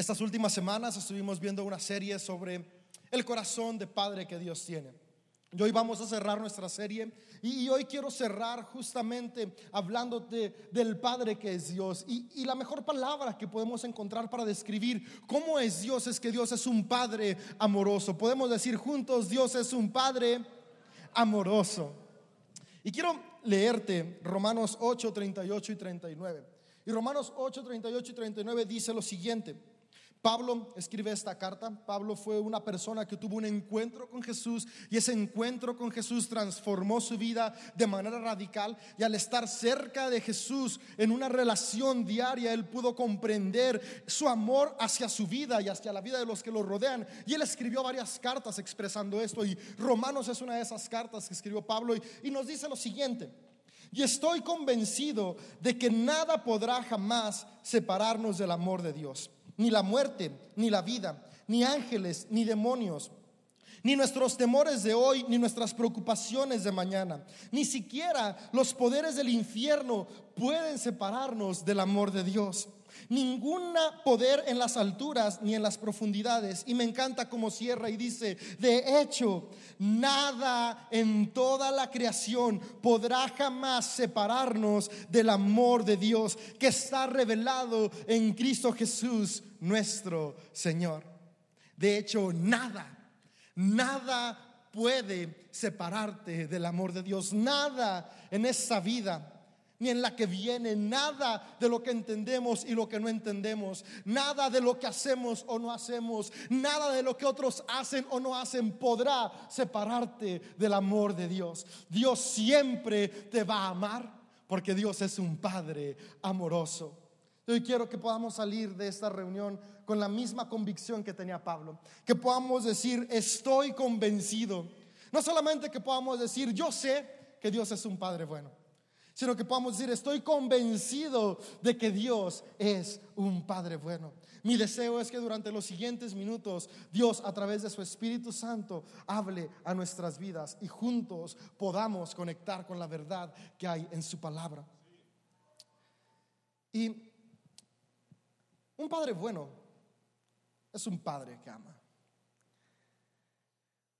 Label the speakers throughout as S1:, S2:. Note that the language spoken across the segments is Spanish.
S1: Estas últimas semanas estuvimos viendo una serie sobre el corazón de Padre que Dios tiene. Y hoy vamos a cerrar nuestra serie y, hoy quiero cerrar justamente hablándote del Padre que es Dios. Y, la mejor palabra que podemos encontrar para describir cómo es Dios es que Dios es un Padre amoroso. Podemos decir juntos, Dios es un Padre amoroso. Y quiero leerte Romanos 8, 38 y 39. Y Romanos 8, 38 y 39 dice lo siguiente. Pablo escribe esta carta. Pablo fue una persona que tuvo un encuentro con Jesús y ese encuentro con Jesús transformó su vida de manera radical y al estar cerca de Jesús en una relación diaria, él pudo comprender su amor hacia su vida y hacia la vida de los que lo rodean. Y él escribió varias cartas expresando esto y Romanos es una de esas cartas que escribió Pablo y, y nos dice lo siguiente. Y estoy convencido de que nada podrá jamás separarnos del amor de Dios ni la muerte, ni la vida, ni ángeles, ni demonios, ni nuestros temores de hoy, ni nuestras preocupaciones de mañana, ni siquiera los poderes del infierno pueden separarnos del amor de Dios. Ningún poder en las alturas ni en las profundidades. Y me encanta como cierra y dice, de hecho, nada en toda la creación podrá jamás separarnos del amor de Dios que está revelado en Cristo Jesús, nuestro Señor. De hecho, nada, nada puede separarte del amor de Dios. Nada en esta vida ni en la que viene, nada de lo que entendemos y lo que no entendemos, nada de lo que hacemos o no hacemos, nada de lo que otros hacen o no hacen podrá separarte del amor de Dios. Dios siempre te va a amar porque Dios es un Padre amoroso. Hoy quiero que podamos salir de esta reunión con la misma convicción que tenía Pablo, que podamos decir, estoy convencido. No solamente que podamos decir, yo sé que Dios es un Padre bueno sino que podamos decir, estoy convencido de que Dios es un Padre bueno. Mi deseo es que durante los siguientes minutos Dios a través de su Espíritu Santo hable a nuestras vidas y juntos podamos conectar con la verdad que hay en su palabra. Y un Padre bueno es un Padre que ama.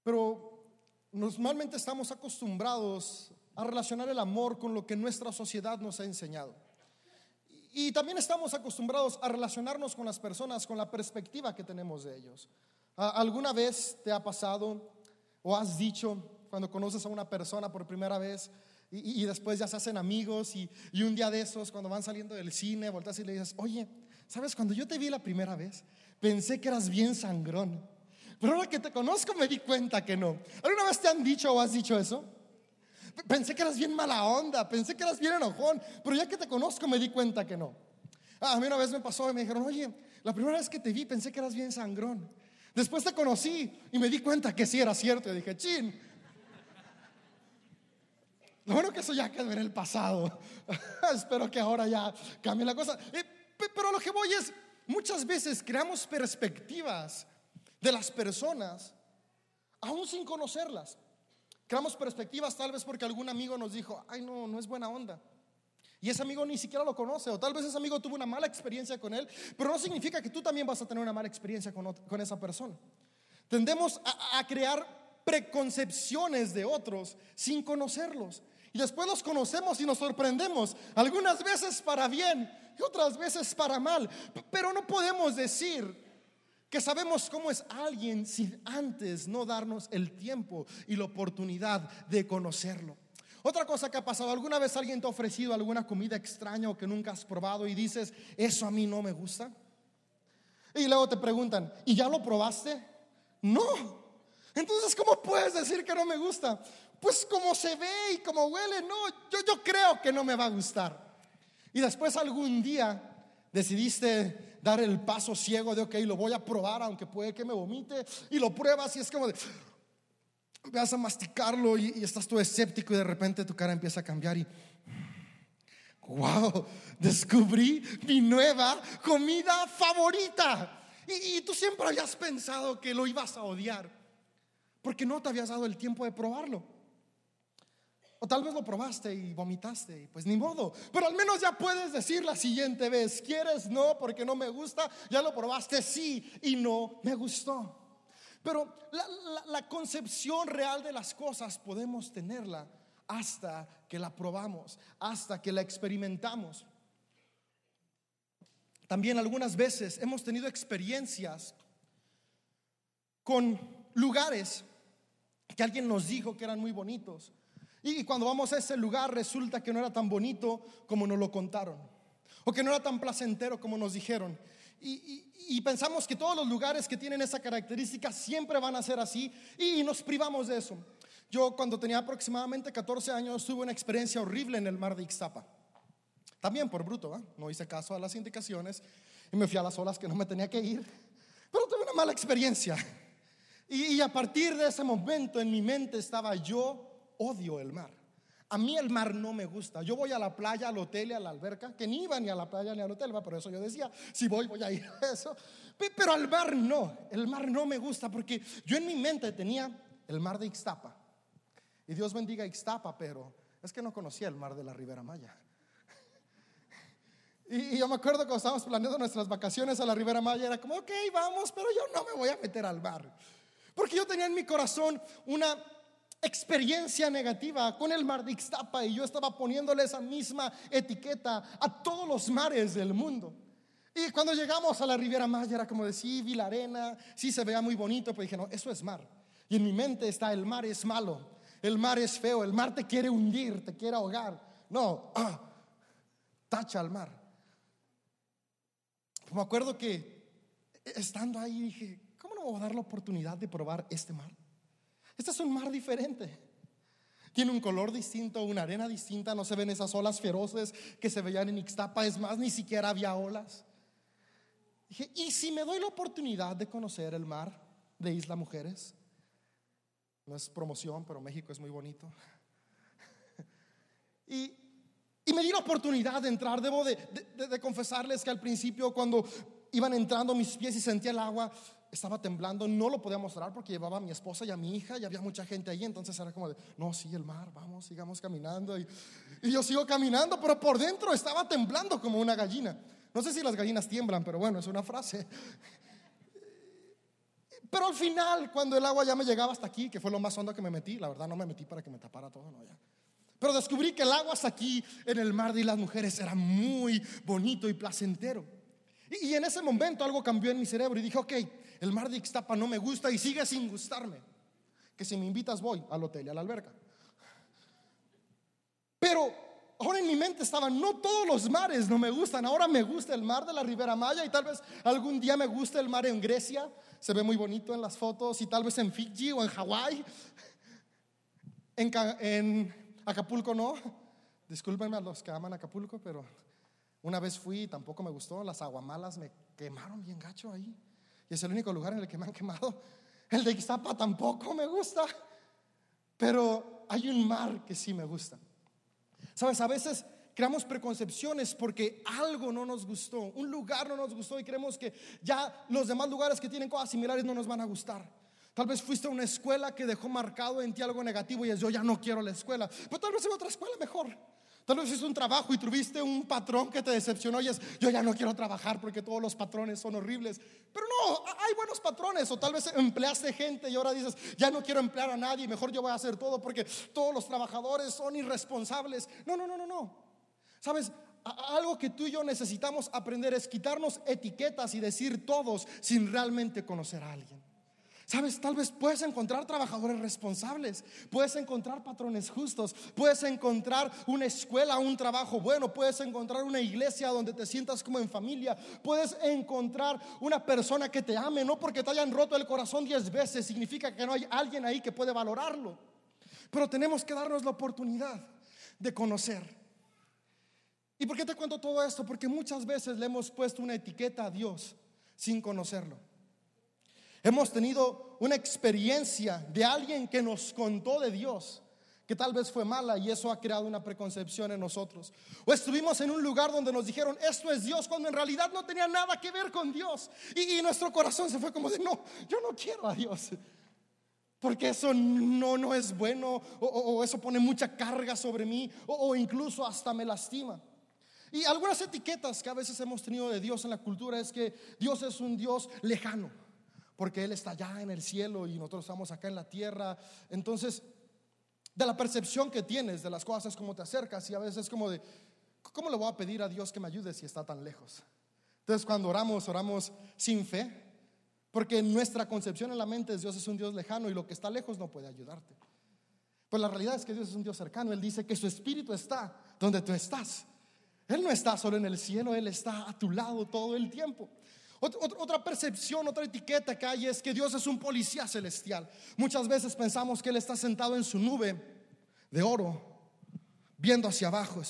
S1: Pero normalmente estamos acostumbrados a relacionar el amor con lo que nuestra sociedad nos ha enseñado. Y también estamos acostumbrados a relacionarnos con las personas con la perspectiva que tenemos de ellos. ¿Alguna vez te ha pasado o has dicho cuando conoces a una persona por primera vez y, después ya se hacen amigos y, un día de esos cuando van saliendo del cine volteas y le dices, oye, ¿sabes? Cuando yo te vi la primera vez pensé que eras bien sangrón, pero ahora que te conozco me di cuenta que no. ¿Alguna vez te han dicho o has dicho eso? Pensé que eras bien mala onda, pensé que eras bien enojón, pero ya que te conozco me di cuenta que no. Ah, a mí una vez me pasó y me dijeron, oye, la primera vez que te vi pensé que eras bien sangrón. Después te conocí y me di cuenta que sí era cierto. Y dije, chin. Lo bueno que eso ya quedó en el pasado. Espero que ahora ya cambie la cosa. Pero lo que voy es, muchas veces creamos perspectivas de las personas aún sin conocerlas. Creamos perspectivas tal vez porque algún amigo nos dijo, ay no, no es buena onda. Y ese amigo ni siquiera lo conoce, o tal vez ese amigo tuvo una mala experiencia con él, pero no significa que tú también vas a tener una mala experiencia con, esa persona. Tendemos a crear preconcepciones de otros sin conocerlos. Y después los conocemos y nos sorprendemos, algunas veces para bien y otras veces para mal. Pero no podemos decir que sabemos cómo es alguien sin antes no darnos el tiempo y la oportunidad de conocerlo. Otra cosa que ha pasado, ¿alguna vez alguien te ha ofrecido alguna comida extraña o que nunca has probado y dices, eso a mí no me gusta? Y luego te preguntan, ¿y ya lo probaste? No. Entonces, ¿cómo puedes decir que no me gusta? Pues como se ve y como huele, no, yo, yo creo que no me va a gustar. Y después algún día decidiste dar el paso ciego de, ok, lo voy a probar, aunque puede que me vomite, y lo pruebas y es como de, vas a masticarlo y, estás todo escéptico y de repente tu cara empieza a cambiar y, wow, descubrí mi nueva comida favorita. Y tú siempre habías pensado que lo ibas a odiar, porque no te habías dado el tiempo de probarlo. O tal vez lo probaste y vomitaste, y pues ni modo. Pero al menos ya puedes decir la siguiente vez, ¿quieres? No, porque no me gusta. Ya lo probaste, sí, y no me gustó. Pero la, concepción real de las cosas podemos tenerla hasta que la probamos, hasta que la experimentamos. También algunas veces hemos tenido experiencias con lugares que alguien nos dijo que eran muy bonitos y cuando vamos a ese lugar resulta que no era tan bonito como nos lo contaron. O que no era tan placentero como nos dijeron. Y, pensamos que todos los lugares que tienen esa característica siempre van a ser así y, nos privamos de eso. Yo cuando tenía aproximadamente 14 años tuve una experiencia horrible en el mar de Ixtapa. También por bruto, no hice caso a las indicaciones y me fui a las olas que no me tenía que ir. Pero tuve una mala experiencia. y a partir de ese momento en mi mente estaba yo odio el mar. A mí el mar no me gusta. Yo voy a la playa, al hotel y a la alberca, que ni iba ni a la playa ni al hotel, por eso yo decía, si voy, voy a ir a eso. Pero al mar no, el mar no me gusta porque yo en mi mente tenía el mar de Ixtapa. Y Dios bendiga Ixtapa, pero es que no conocía el mar de la Ribera Maya. Y, yo me acuerdo cuando estábamos planeando nuestras vacaciones a la Ribera Maya, era como, ok, vamos, pero yo no me voy a meter al mar. Porque yo tenía en mi corazón una experiencia negativa con el mar de Ixtapa y yo estaba poniéndole esa misma etiqueta a todos los mares del mundo. Y cuando llegamos a la Riviera Maya era como decir, vi la arena, sí se veía muy bonito, pero dije, no, eso es mar. Y en mi mente está, el mar es malo, el mar es feo, el mar te quiere hundir, te quiere ahogar. No, ah, tacha al mar. Me acuerdo que estando ahí dije, ¿cómo no voy a dar la oportunidad de probar este mar? Este es un mar diferente. Tiene un color distinto, una arena distinta, no se ven esas olas feroces que se veían en Ixtapa, es más, ni siquiera había olas. Dije, ¿y si me doy la oportunidad de conocer el mar de Isla Mujeres? No es promoción, pero México es muy bonito. y, me di la oportunidad de entrar. Debo de confesarles que al principio cuando iban entrando mis pies y sentía el agua, estaba temblando, no lo podía mostrar porque llevaba a mi esposa y a mi hija y había mucha gente ahí, entonces era como de, no, sí, el mar, vamos, sigamos caminando. Y, y, yo sigo caminando, pero por dentro estaba temblando como una gallina. No sé si las gallinas tiemblan, pero bueno, es una frase. Pero al final, cuando el agua ya me llegaba hasta aquí, que fue lo más hondo que me metí, la verdad no me metí para que me tapara todo, no, ya. Pero descubrí que el agua hasta aquí en el mar de las mujeres era muy bonito y placentero. Y, en ese momento algo cambió en mi cerebro y dije, ok, el mar de Ixtapa no me gusta y sigue sin gustarme. Que si me invitas voy al hotel y a la alberca. Pero ahora en mi mente estaba, no todos los mares no me gustan. Ahora me gusta el mar de la Ribera Maya y tal vez algún día me guste el mar en Grecia. Se ve muy bonito en las fotos y tal vez en Fiji o en Hawái. En Acapulco no. Discúlpenme a los que aman Acapulco, pero una vez fui y tampoco me gustó, las aguamalas me quemaron bien gacho ahí. Y es el único lugar en el que me han quemado. El de Ixtapa tampoco me gusta. Pero hay un mar que sí me gusta. Sabes, a veces creamos preconcepciones porque algo no nos gustó, un lugar no nos gustó y creemos que ya los demás lugares que tienen cosas similares no nos van a gustar. Tal vez fuiste a una escuela que dejó marcado en ti algo negativo y es yo ya no quiero la escuela, pero tal vez en otra escuela mejor. Tal vez hiciste un trabajo y tuviste un patrón que te decepcionó y es, yo ya no quiero trabajar porque todos los patrones son horribles. Pero no, hay buenos patrones. O tal vez empleaste gente y ahora dices, ya no quiero emplear a nadie, mejor yo voy a hacer todo porque todos los trabajadores son irresponsables. No, no, no, no, no. Sabes, algo que tú y yo necesitamos aprender es quitarnos etiquetas y decir todos sin realmente conocer a alguien. Sabes, tal vez puedes encontrar trabajadores responsables, puedes encontrar patrones justos, puedes encontrar una escuela, un trabajo bueno, puedes encontrar una iglesia donde te sientas como en familia, puedes encontrar una persona que te ame, no porque te hayan roto el corazón diez veces, significa que no hay alguien ahí que puede valorarlo. Pero tenemos que darnos la oportunidad de conocer. ¿Y por qué te cuento todo esto? Porque muchas veces le hemos puesto una etiqueta a Dios sin conocerlo. Hemos tenido una experiencia de alguien que nos contó de Dios, que tal vez fue mala y eso ha creado una preconcepción en nosotros. O estuvimos en un lugar donde nos dijeron, esto es Dios, cuando en realidad no tenía nada que ver con Dios. Y, nuestro corazón se fue como de, no, yo no quiero a Dios. Porque eso no, no es bueno o, eso pone mucha carga sobre mí o incluso hasta me lastima. Y algunas etiquetas que a veces hemos tenido de Dios en la cultura es que Dios es un Dios lejano, porque Él está allá en el cielo y nosotros estamos acá en la tierra. Entonces, de la percepción que tienes de las cosas, como te acercas y a veces es como de, ¿cómo le voy a pedir a Dios que me ayude si está tan lejos? Entonces, cuando oramos, oramos sin fe, porque nuestra concepción en la mente es Dios es un Dios lejano y lo que está lejos no puede ayudarte. Pues la realidad es que Dios es un Dios cercano. Él dice que su espíritu está donde tú estás. Él no está solo en el cielo, Él está a tu lado todo el tiempo. Otra percepción, otra etiqueta que hay es que Dios es un policía celestial. Muchas veces pensamos que Él está sentado en su nube de oro, viendo hacia abajo.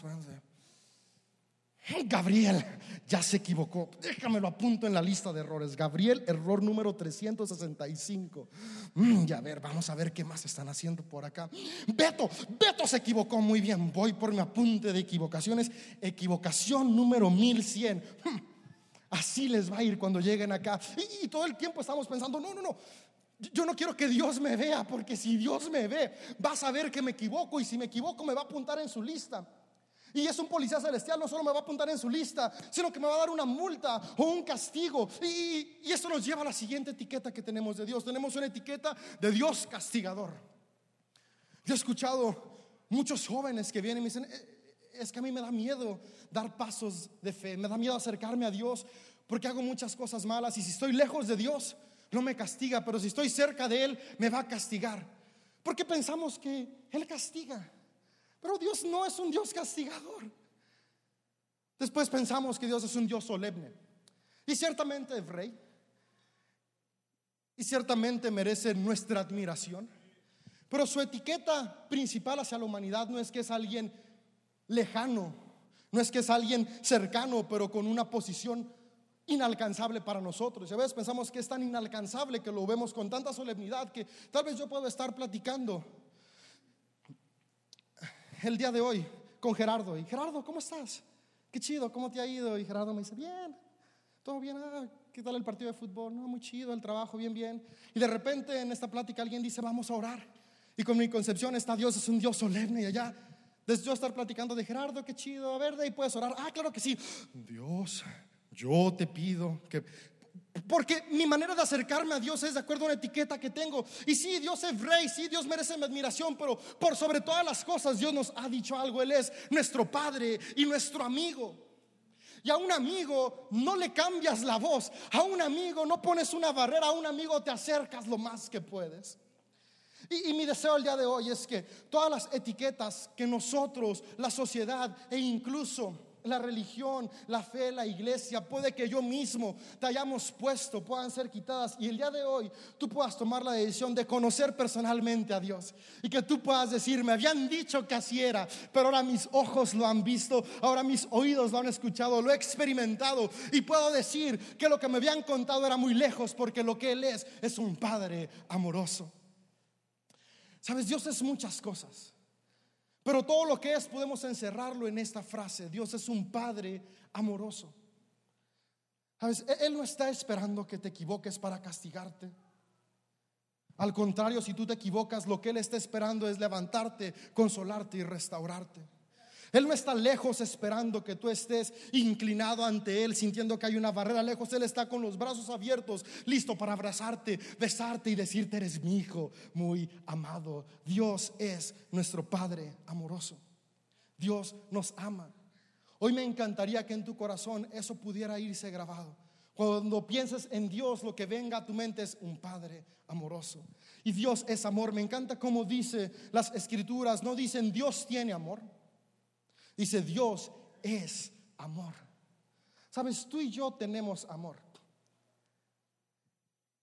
S1: Gabriel ya se equivocó. Déjame lo apunto en la lista de errores. Gabriel, error número 365. Mm, ya ver, vamos a ver qué más están haciendo por acá. Beto, Beto se equivocó muy bien. Voy por mi apunte de equivocaciones. Equivocación número 1100. Mm, así les va a ir cuando lleguen acá. Y, todo el tiempo estamos pensando, no, no, no. Yo no quiero que Dios me vea, porque si Dios me ve, va a saber que me equivoco y si me equivoco me va a apuntar en su lista. Y es un policía celestial, no solo me va a apuntar en su lista, sino que me va a dar una multa o un castigo. Y, y esto nos lleva a la siguiente etiqueta que tenemos de Dios. Tenemos una etiqueta de Dios castigador. Yo he escuchado muchos jóvenes que vienen y me dicen, eh, es que a mí me da miedo dar pasos de fe, me da miedo acercarme a Dios porque hago muchas cosas malas y si estoy lejos de Dios, no me castiga, pero si estoy cerca de Él, me va a castigar. Porque pensamos que Él castiga. Pero Dios no es un Dios castigador. Después pensamos que Dios es un Dios solemne. Y ciertamente es rey. Y ciertamente merece nuestra admiración. Pero su etiqueta principal hacia la humanidad no es que es alguien lejano, no es que es alguien cercano, pero con una posición inalcanzable para nosotros. Y a veces pensamos que es tan inalcanzable que lo vemos con tanta solemnidad que tal vez yo puedo estar platicando el día de hoy con Gerardo. Y Gerardo, ¿cómo estás? Qué chido, ¿cómo te ha ido? Y Gerardo me dice, bien, todo bien, ah, ¿qué tal el partido de fútbol? No, muy chido, el trabajo, bien, bien. Y de repente en esta plática alguien dice, vamos a orar. Y con mi concepción está Dios es un Dios solemne y allá. Desde yo estar platicando de Gerardo, qué chido, a ver, de ahí puedes orar. Ah, claro que sí. Dios, yo te pido que porque mi manera de acercarme a Dios es de acuerdo a una etiqueta que tengo. Y sí, Dios es rey, sí, Dios merece mi admiración, pero por sobre todas las cosas Dios nos ha dicho algo. Él es nuestro Padre y nuestro amigo. Y a un amigo no le cambias la voz, a un amigo no pones una barrera, a un amigo te acercas lo más que puedes. Y, y, mi deseo el día de hoy es que todas las etiquetas que nosotros, la sociedad e incluso la religión, la fe, la iglesia, puede que yo mismo te hayamos puesto, puedan ser quitadas y el día de hoy tú puedas tomar la decisión de conocer personalmente a Dios y que tú puedas decir, me habían dicho que así era, pero ahora mis ojos lo han visto, ahora mis oídos lo han escuchado, lo he experimentado y puedo decir que lo que me habían contado era muy lejos porque lo que Él es es un Padre amoroso. Sabes, Dios es muchas cosas. Pero todo lo que es podemos encerrarlo en esta frase. Dios es un Padre amoroso. E-, Él no está esperando que te equivoques para castigarte. Al contrario, si tú te equivocas, lo que Él está esperando es levantarte, consolarte y restaurarte. Él no está lejos esperando que tú estés inclinado ante Él, sintiendo que hay una barrera lejos. Él está con los brazos abiertos, listo para abrazarte, besarte y decirte, eres mi hijo muy amado. Dios es nuestro Padre amoroso. Dios nos ama. Hoy me encantaría que en tu corazón eso pudiera irse grabado. Cuando pienses en Dios, lo que venga a tu mente es un Padre amoroso. Y Dios es amor. Me encanta como dice las escrituras. No dicen Dios tiene amor. Dice, Dios es amor. Sabes, tú y yo tenemos amor.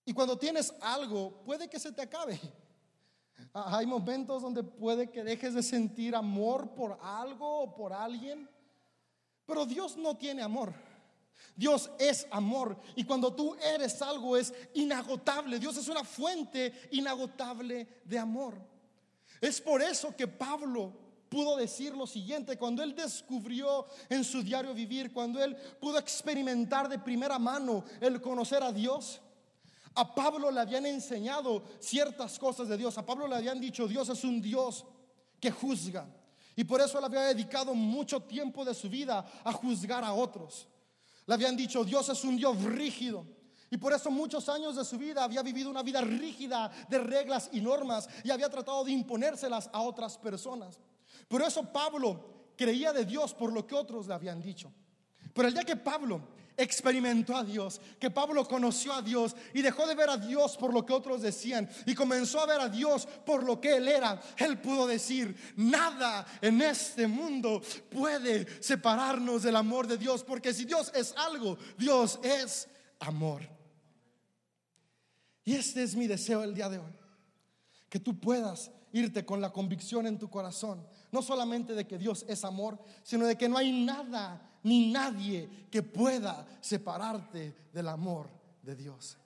S1: Y cuando tienes algo, puede que se te acabe. Hay momentos donde puede que dejes de sentir amor por algo o por alguien. Pero Dios no tiene amor. Dios es amor. Y cuando tú eres algo es inagotable. Dios es una fuente inagotable de amor. Es por eso que Pablo pudo decir lo siguiente, cuando él descubrió en su diario vivir, cuando él pudo experimentar de primera mano el conocer a Dios, A Pablo le habían enseñado ciertas cosas de Dios. A Pablo le habían dicho, Dios es un Dios que juzga. Y por eso él había dedicado mucho tiempo de su vida a juzgar a otros. Le habían dicho, Dios es un Dios rígido. Y por eso muchos años de su vida había vivido una vida rígida de reglas y normas y había tratado de imponérselas a otras personas. Por eso Pablo creía de Dios por lo que otros le habían dicho. Pero el día que Pablo experimentó a Dios, que Pablo conoció a Dios y dejó de ver a Dios por lo que otros decían y comenzó a ver a Dios por lo que Él era. Él pudo decir, nada en este mundo puede separarnos del amor de Dios, porque si Dios es algo, Dios es amor. Y este es mi deseo el día de hoy, que tú puedas irte con la convicción en tu corazón, no solamente de que Dios es amor, sino de que no hay nada ni nadie que pueda separarte del amor de Dios.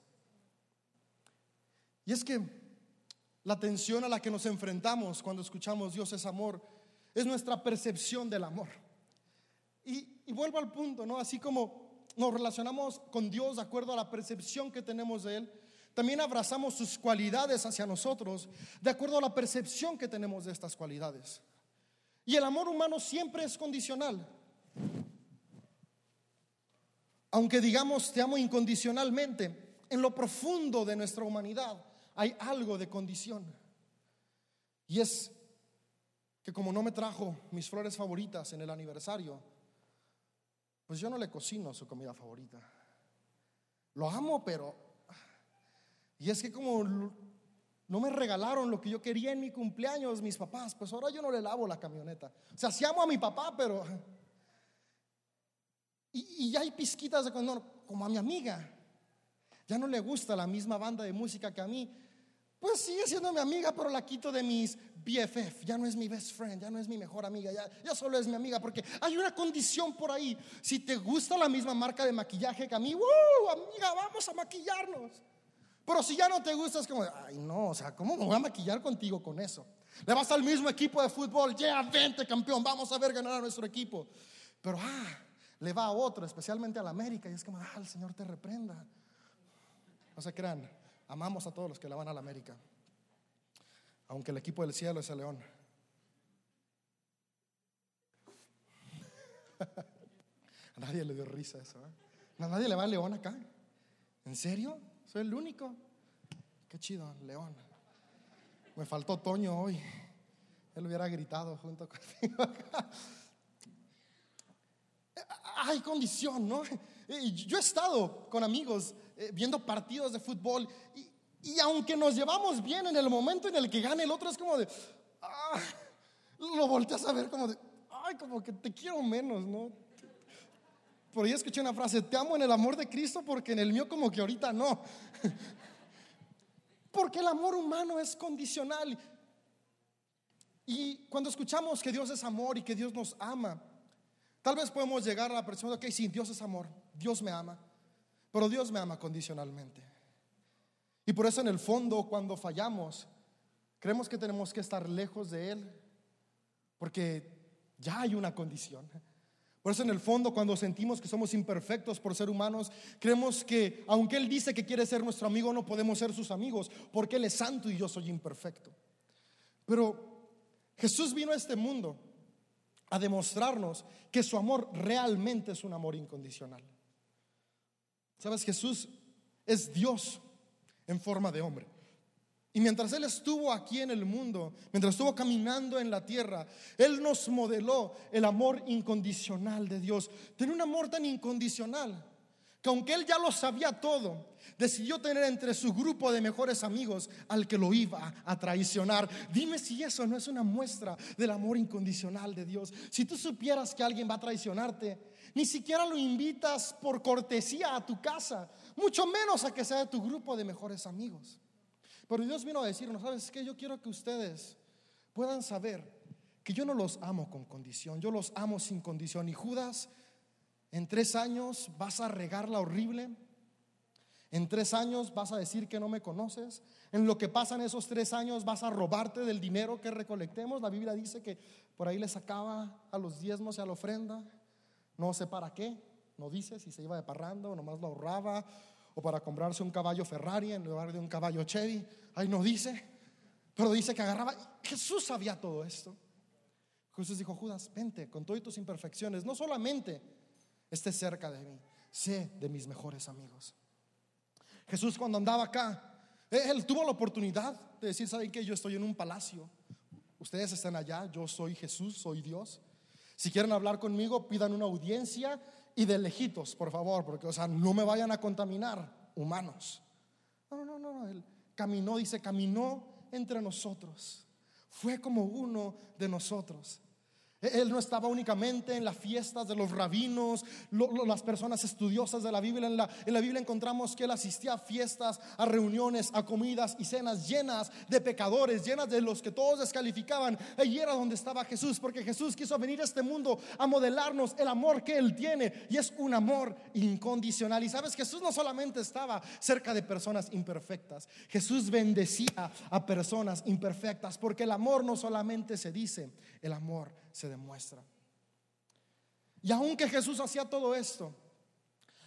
S1: Y es que la tensión a la que nos enfrentamos cuando escuchamos Dios es amor es nuestra percepción del amor. Y, y, vuelvo al punto, ¿no? Así como nos relacionamos con Dios de acuerdo a la percepción que tenemos de Él, también abrazamos sus cualidades hacia nosotros de acuerdo a la percepción que tenemos de estas cualidades. Y el amor humano siempre es condicional. Aunque digamos te amo incondicionalmente, en lo profundo de nuestra humanidad hay algo de condición. Y es que como no me trajo mis flores favoritas en el aniversario, pues yo no le cocino su comida favorita. Lo amo, pero... Y es que como no me regalaron lo que yo quería en mi cumpleaños mis papás, pues ahora yo no le lavo la camioneta. O sea, sí amo a mi papá, pero y, ya hay pizquitas de cuando, como a mi amiga, ya no le gusta la misma banda de música que a mí. Pues sigue siendo mi amiga, pero la quito de mis BFF. Ya no es mi best friend, ya no es mi mejor amiga, ya, ya solo es mi amiga. Porque hay una condición por ahí. Si te gusta la misma marca de maquillaje que a mí, ¡uh! Amiga, vamos a maquillarnos. Pero si ya no te gusta, es como, ay, no, o sea, ¿cómo me voy a maquillar contigo con eso? Le vas al mismo equipo de fútbol, ya, vente campeón, vamos a ver ganar a nuestro equipo. Pero, ah, le va a otro, especialmente a la América, y es como, ah, el Señor te reprenda. No se crean, amamos a todos los que le van a la América, aunque el equipo del cielo es el león. a nadie le dio risa eso. ¿eh? A nadie le va al león acá. ¿En serio? Soy el único. Qué chido, león. Me faltó Toño hoy. Él hubiera gritado junto conmigo acá hay condición, ¿no? Yo he estado con amigos eh, viendo partidos de fútbol y, aunque nos llevamos bien en el momento en el que gane el otro es como de, ah, lo volteas a ver como de, ay, como que te quiero menos, ¿no? Por ahí escuché una frase, te amo en el amor de Cristo porque en el mío como que ahorita no. Porque el amor humano es condicional. Y cuando escuchamos que Dios es amor y que Dios nos ama, Tal vez podemos llegar a la persona, ok, sí, Dios es amor, Dios me ama, pero Dios me ama condicionalmente. Y por eso en el fondo, cuando fallamos, creemos que tenemos que estar lejos de Él, porque ya hay una condición. Por eso en el fondo, cuando sentimos que somos imperfectos por ser humanos, creemos que aunque Él dice que quiere ser nuestro amigo, no podemos ser sus amigos, porque Él es santo y yo soy imperfecto. Pero Jesús vino a este mundo a demostrarnos que su amor realmente es un amor incondicional. Sabes, Jesús es Dios en forma de hombre. Y mientras Él estuvo aquí en el mundo, mientras estuvo caminando en la tierra, Él nos modeló el amor incondicional de Dios. Tiene un amor tan incondicional que aunque Él ya lo sabía todo, decidió tener entre su grupo de mejores amigos al que lo iba a traicionar. Dime si eso no es una muestra del amor incondicional de Dios. Si tú supieras que alguien va a traicionarte, ni siquiera lo invitas por cortesía a tu casa, mucho menos a que sea de tu grupo de mejores amigos. Pero Dios vino a decirnos, ¿sabes qué? Yo quiero que ustedes puedan saber que yo no los amo con condición, yo los amo sin condición. Y Judas, en tres años vas a regarla horrible en tres años vas a decir que no me conoces. En lo que pasan esos tres años vas a robarte del dinero que recolectemos. La Biblia dice que por ahí le sacaba a los diezmos y a la ofrenda. No sé para qué. No dice si se iba de parrando nomás lo ahorraba o para comprarse un caballo Ferrari en lugar de un caballo Chevy. Ahí no dice, pero dice que agarraba. Jesús sabía todo esto. Jesús dijo, Judas, vente con todas tus imperfecciones, no solamente estés cerca de mí, sé de mis mejores amigos. Jesús cuando andaba acá, él tuvo la oportunidad de decir, ¿saben qué? Yo estoy en un palacio, ustedes están allá, yo soy Jesús, soy Dios. Si quieren hablar conmigo, pidan una audiencia y de lejitos, por favor, porque, o sea, no me vayan a contaminar humanos. No, no, no, no, él caminó, dice, caminó entre nosotros. Fue como uno de nosotros. Él no estaba únicamente en las fiestas de los rabinos, las personas estudiosas de la Biblia. En la, en la, Biblia encontramos que él asistía a fiestas, a reuniones, a comidas y cenas llenas de pecadores, llenas de los que todos descalificaban. Allí era donde estaba Jesús, porque Jesús quiso venir a este mundo a modelarnos el amor que él tiene y es un amor incondicional. Y sabes, Jesús no solamente estaba cerca de personas imperfectas, Jesús bendecía a personas imperfectas, porque el amor no solamente se dice, el amor se demuestra. Y aunque Jesús hacía todo esto,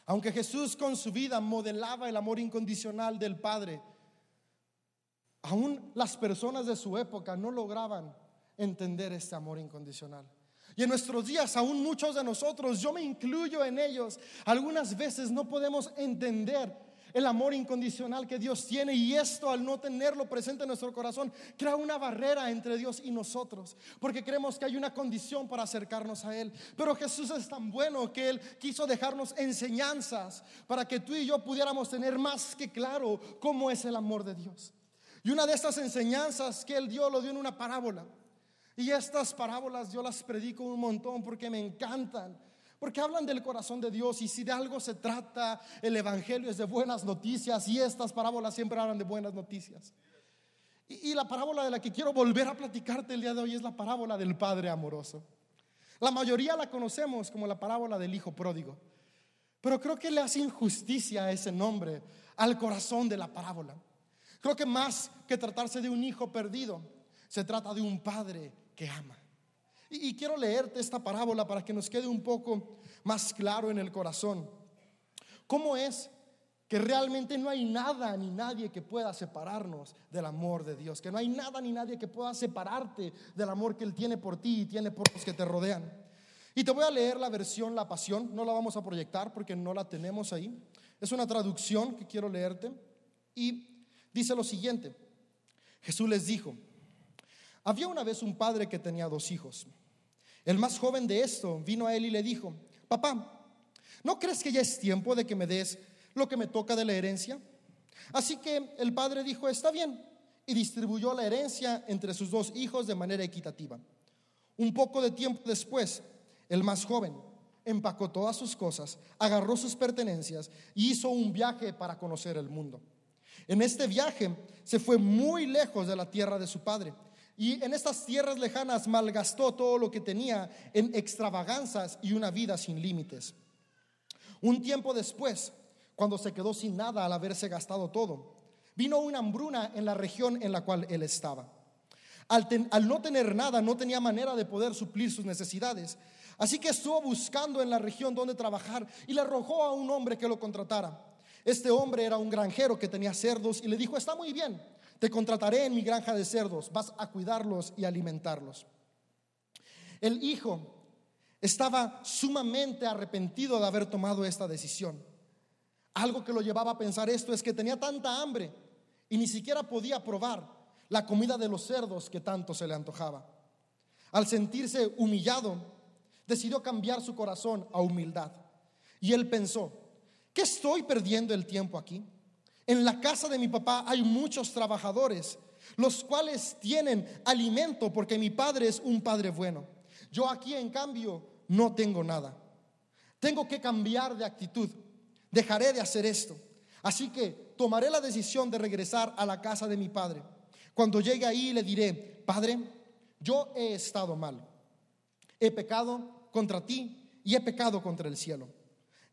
S1: aunque Jesús con su vida modelaba el amor incondicional del Padre, aún las personas de su época no lograban entender este amor incondicional. Y en nuestros días, aún muchos de nosotros, yo me incluyo en ellos, algunas veces no podemos entender el amor incondicional que Dios tiene y esto al no tenerlo presente en nuestro corazón crea una barrera entre Dios y nosotros, porque creemos que hay una condición para acercarnos a Él. Pero Jesús es tan bueno que Él quiso dejarnos enseñanzas para que tú y yo pudiéramos tener más que claro cómo es el amor de Dios. Y una de estas enseñanzas que Él dio lo dio en una parábola. Y estas parábolas yo las predico un montón porque me encantan. Porque hablan del corazón de Dios y si de algo se trata, el Evangelio es de buenas noticias y estas parábolas siempre hablan de buenas noticias. Y, la parábola de la que quiero volver a platicarte el día de hoy es la parábola del Padre amoroso. La mayoría la conocemos como la parábola del Hijo pródigo, pero creo que le hace injusticia a ese nombre, al corazón de la parábola. Creo que más que tratarse de un hijo perdido, se trata de un padre que ama. Y, quiero leerte esta parábola para que nos quede un poco más claro en el corazón. ¿Cómo es que realmente no hay nada ni nadie que pueda separarnos del amor de Dios, que no hay nada ni nadie que pueda separarte del amor que Él tiene por ti y tiene por los que te rodean. Y te voy a leer la versión La Pasión, no la vamos a proyectar porque no la tenemos ahí. Es una traducción que quiero leerte y dice lo siguiente. Jesús les dijo, había una vez un padre que tenía dos hijos. El más joven de esto vino a él y le dijo, papá, ¿no crees que ya es tiempo de que me des lo que me toca de la herencia? Así que el padre dijo, está bien, y distribuyó la herencia entre sus dos hijos de manera equitativa. Un poco de tiempo después, el más joven empacó todas sus cosas, agarró sus pertenencias y hizo un viaje para conocer el mundo. En este viaje se fue muy lejos de la tierra de su padre y en estas tierras lejanas malgastó todo lo que tenía en extravaganzas y una vida sin límites. Un tiempo después, cuando se quedó sin nada al haberse gastado todo, vino una hambruna en la región en la cual él estaba. Al, no tener nada, no tenía manera de poder suplir sus necesidades. Así que estuvo buscando en la región donde trabajar y le arrojó a un hombre que lo contratara. Este hombre era un granjero que tenía cerdos y le dijo, está muy bien te contrataré en mi granja de cerdos, vas a cuidarlos y alimentarlos. El hijo estaba sumamente arrepentido de haber tomado esta decisión. Algo que lo llevaba a pensar esto es que tenía tanta hambre y ni siquiera podía probar la comida de los cerdos que tanto se le antojaba. Al sentirse humillado, decidió cambiar su corazón a humildad. Y él pensó, ¿qué estoy perdiendo el tiempo aquí? En la casa de mi papá hay muchos trabajadores, los cuales tienen alimento porque mi padre es un padre bueno. Yo aquí, en cambio, no tengo nada. Tengo que cambiar de actitud. Dejaré de hacer esto. Así que tomaré la decisión de regresar a la casa de mi padre. Cuando llegue ahí le diré, Padre, yo he estado mal. He pecado contra ti y he pecado contra el cielo.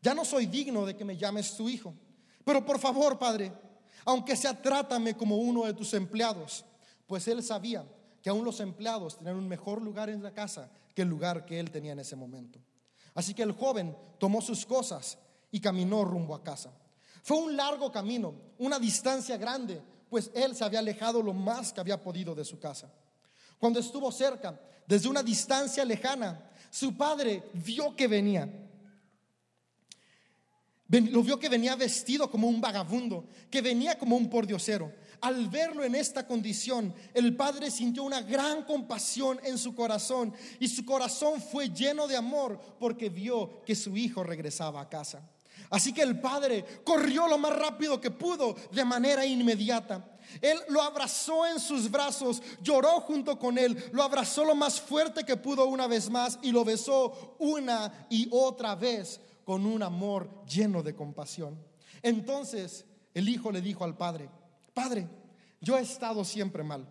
S1: Ya no soy digno de que me llames tu hijo. Pero por favor, Padre, aunque sea trátame como uno de tus empleados, pues él sabía que aún los empleados tenían un mejor lugar en la casa que el lugar que él tenía en ese momento. Así que el joven tomó sus cosas y caminó rumbo a casa. Fue un largo camino, una distancia grande, pues él se había alejado lo más que había podido de su casa. Cuando estuvo cerca, desde una distancia lejana, su padre vio que venía. Lo vio que venía vestido como un vagabundo, que venía como un pordiosero. Al verlo en esta condición, el padre sintió una gran compasión en su corazón y su corazón fue lleno de amor porque vio que su hijo regresaba a casa. Así que el padre corrió lo más rápido que pudo de manera inmediata. Él lo abrazó en sus brazos, lloró junto con él, lo abrazó lo más fuerte que pudo una vez más y lo besó una y otra vez con un amor lleno de compasión. Entonces el hijo le dijo al padre, Padre, yo he estado siempre mal.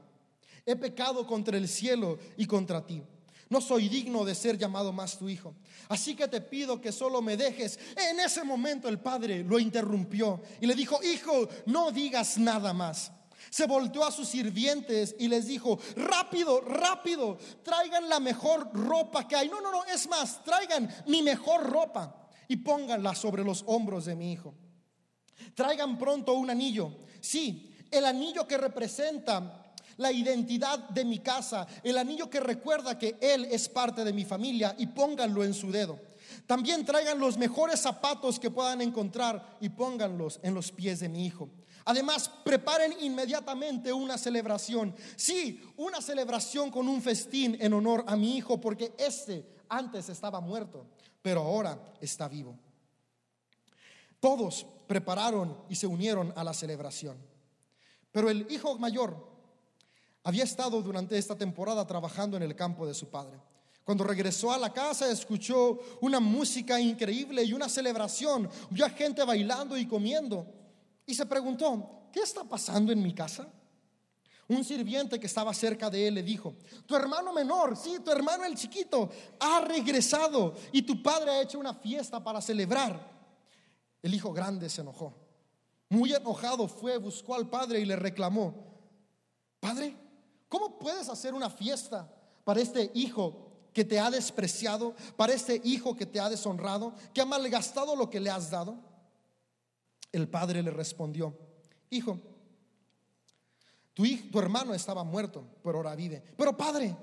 S1: He pecado contra el cielo y contra ti. No soy digno de ser llamado más tu hijo. Así que te pido que solo me dejes. En ese momento el padre lo interrumpió y le dijo, hijo, no digas nada más. Se volteó a sus sirvientes y les dijo, rápido, rápido, traigan la mejor ropa que hay. No, no, no, es más, traigan mi mejor ropa y pónganla sobre los hombros de mi hijo. Traigan pronto un anillo. Sí, el anillo que representa la identidad de mi casa, el anillo que recuerda que Él es parte de mi familia y pónganlo en su dedo. También traigan los mejores zapatos que puedan encontrar y pónganlos en los pies de mi hijo. Además, preparen inmediatamente una celebración. Sí, una celebración con un festín en honor a mi hijo, porque este antes estaba muerto, pero ahora está vivo. Todos prepararon y se unieron a la celebración. Pero el hijo mayor había estado durante esta temporada trabajando en el campo de su padre. Cuando regresó a la casa escuchó una música increíble y una celebración. Vio a gente bailando y comiendo. Y se preguntó, ¿qué está pasando en mi casa? Un sirviente que estaba cerca de él le dijo, tu hermano menor, sí, tu hermano el chiquito, ha regresado y tu padre ha hecho una fiesta para celebrar. El hijo grande se enojó. Muy enojado fue, buscó al padre y le reclamó, Padre, ¿cómo puedes hacer una fiesta para este hijo que te ha despreciado, para este hijo que te ha deshonrado, que ha malgastado lo que le has dado? El padre le respondió, Hijo, tu, hijo, tu hermano estaba muerto, pero ahora vive. Pero padre,